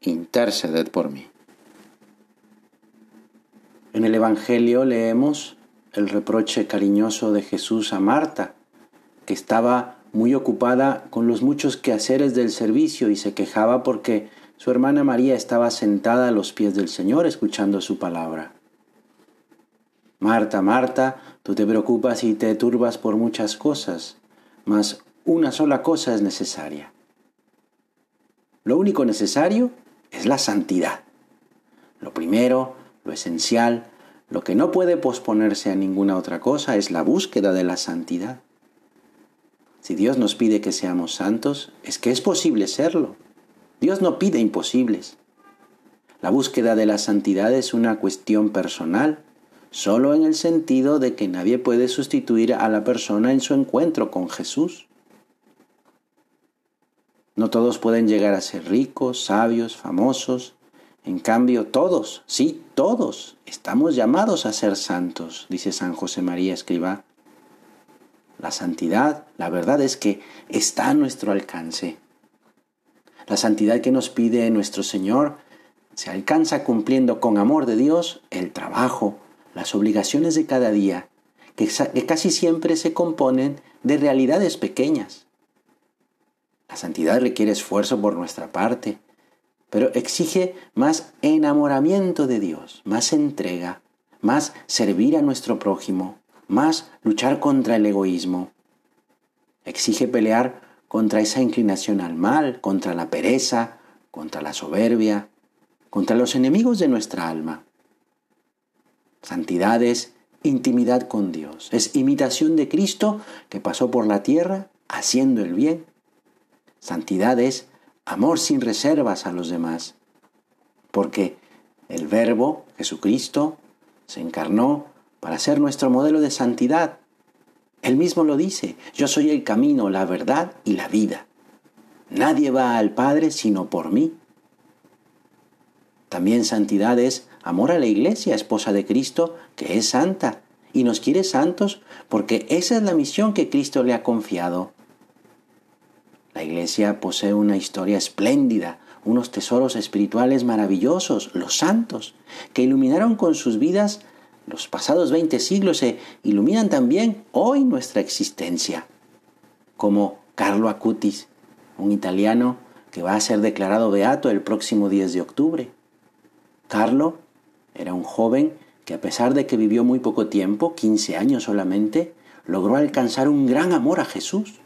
interceded por mí. En el Evangelio leemos el reproche cariñoso de Jesús a Marta, que estaba muy ocupada con los muchos quehaceres del servicio y se quejaba porque su hermana María estaba sentada a los pies del Señor escuchando su palabra. Marta, Marta, tú te preocupas y te turbas por muchas cosas, mas una sola cosa es necesaria. Lo único necesario es la santidad. Lo primero, lo esencial, lo que no puede posponerse a ninguna otra cosa es la búsqueda de la santidad. Si Dios nos pide que seamos santos, es que es posible serlo. Dios no pide imposibles. La búsqueda de la santidad es una cuestión personal, solo en el sentido de que nadie puede sustituir a la persona en su encuentro con Jesús. No todos pueden llegar a ser ricos, sabios, famosos. En cambio, todos, sí, todos, estamos llamados a ser santos, dice San José María Escribá. La santidad, la verdad es que está a nuestro alcance. La santidad que nos pide nuestro Señor se alcanza cumpliendo con amor de Dios el trabajo, las obligaciones de cada día, que, casi siempre se componen de realidades pequeñas. La santidad requiere esfuerzo por nuestra parte, pero exige más enamoramiento de Dios, más entrega, más servir a nuestro prójimo, más luchar contra el egoísmo. Exige pelear contra esa inclinación al mal, contra la pereza, contra la soberbia, contra los enemigos de nuestra alma. Santidad es intimidad con Dios, es imitación de Cristo que pasó por la tierra haciendo el bien Santidad es amor sin reservas a los demás, porque el Verbo, Jesucristo, se encarnó para ser nuestro modelo de santidad. Él mismo lo dice, yo soy el camino, la verdad y la vida. Nadie va al Padre sino por mí. También santidad es amor a la Iglesia, esposa de Cristo, que es santa y nos quiere santos porque esa es la misión que Cristo le ha confiado. La iglesia posee una historia espléndida, unos tesoros espirituales maravillosos, los santos, que iluminaron con sus vidas los pasados 20 siglos e iluminan también hoy nuestra existencia, como Carlo Acutis, un italiano que va a ser declarado beato el próximo 10 de octubre. Carlo era un joven que a pesar de que vivió muy poco tiempo, 15 años solamente, logró alcanzar un gran amor a Jesús.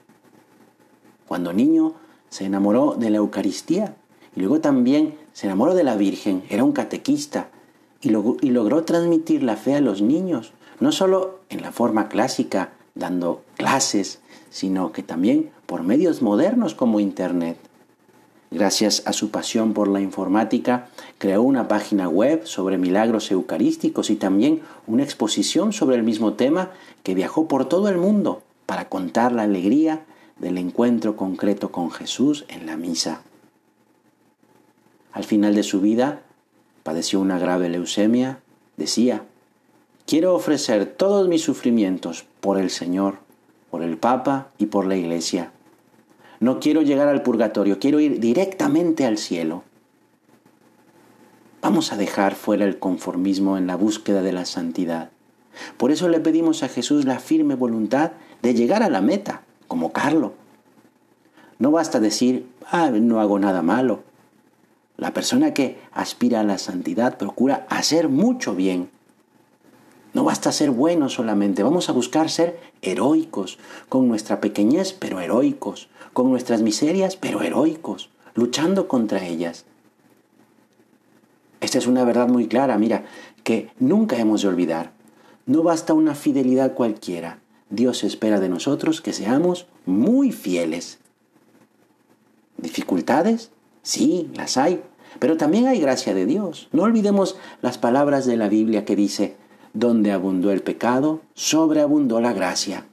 Cuando niño se enamoró de la Eucaristía y luego también se enamoró de la Virgen, era un catequista y, logró transmitir la fe a los niños, no solo en la forma clásica, dando clases, sino que también por medios modernos como Internet. Gracias a su pasión por la informática, creó una página web sobre milagros eucarísticos y también una exposición sobre el mismo tema que viajó por todo el mundo para contar la alegría del encuentro concreto con Jesús en la misa. Al final de su vida, padeció una grave leucemia, decía, quiero ofrecer todos mis sufrimientos por el Señor, por el Papa y por la Iglesia. No quiero llegar al purgatorio, quiero ir directamente al cielo. Vamos a dejar fuera el conformismo en la búsqueda de la santidad. Por eso le pedimos a Jesús la firme voluntad de llegar a la meta, como Carlo. No basta decir, ah, no hago nada malo. La persona que aspira a la santidad procura hacer mucho bien. No basta ser bueno solamente, vamos a buscar ser heroicos, con nuestra pequeñez, pero heroicos, con nuestras miserias, pero heroicos, luchando contra ellas. Esta es una verdad muy clara, mira, que nunca hemos de olvidar. No basta una fidelidad cualquiera, Dios espera de nosotros que seamos muy fieles. ¿Dificultades? Sí, las hay, Pero también hay gracia de Dios. No olvidemos las palabras de la Biblia que dice, donde abundó el pecado, sobreabundó la gracia.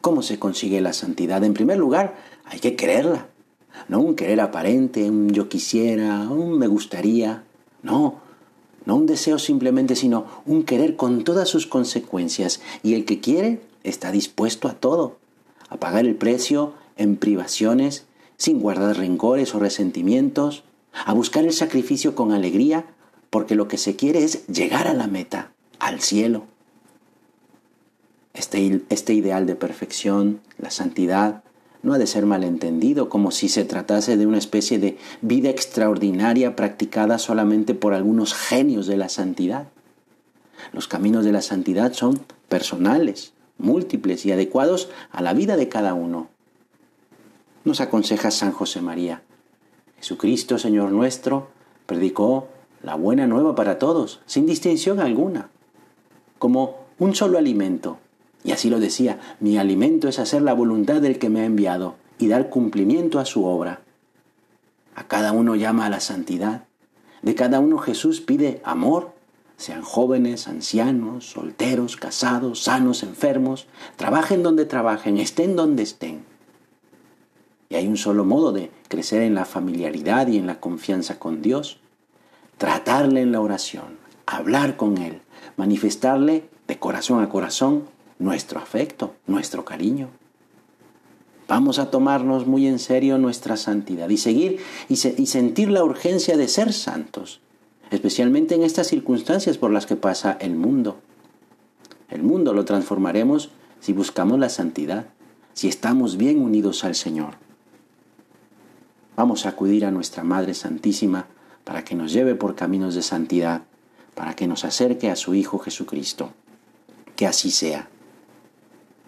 ¿Cómo se consigue la santidad? En primer lugar, hay que quererla. No un querer aparente, un yo quisiera, un me gustaría. No, no un deseo simplemente, sino un querer con todas sus consecuencias. Y el que quiere está dispuesto a todo, a pagar el precio en privaciones, sin guardar rencores o resentimientos, a buscar el sacrificio con alegría, porque lo que se quiere es llegar a la meta, al cielo. Este, este ideal de perfección, la santidad, no ha de ser malentendido como si se tratase de una especie de vida extraordinaria practicada solamente por algunos genios de la santidad. Los caminos de la santidad son personales, múltiples y adecuados a la vida de cada uno. Nos aconseja San José María. Jesucristo, Señor nuestro, predicó la buena nueva para todos, sin distinción alguna, como un solo alimento, y así lo decía, mi alimento es hacer la voluntad del que me ha enviado y dar cumplimiento a su obra. A cada uno llama a la santidad. De cada uno Jesús pide amor, sean jóvenes, ancianos, solteros, casados, sanos, enfermos, trabajen donde trabajen, estén donde estén. Y hay un solo modo de crecer en la familiaridad y en la confianza con Dios, tratarle en la oración, hablar con Él, manifestarle de corazón a corazón nuestro afecto, nuestro cariño. Vamos a tomarnos muy en serio nuestra santidad y seguir y, sentir la urgencia de ser santos, especialmente en estas circunstancias por las que pasa el mundo. El mundo lo transformaremos si buscamos la santidad, si estamos bien unidos al Señor. Vamos a acudir a nuestra Madre Santísima para que nos lleve por caminos de santidad, para que nos acerque a su Hijo Jesucristo. Que así sea.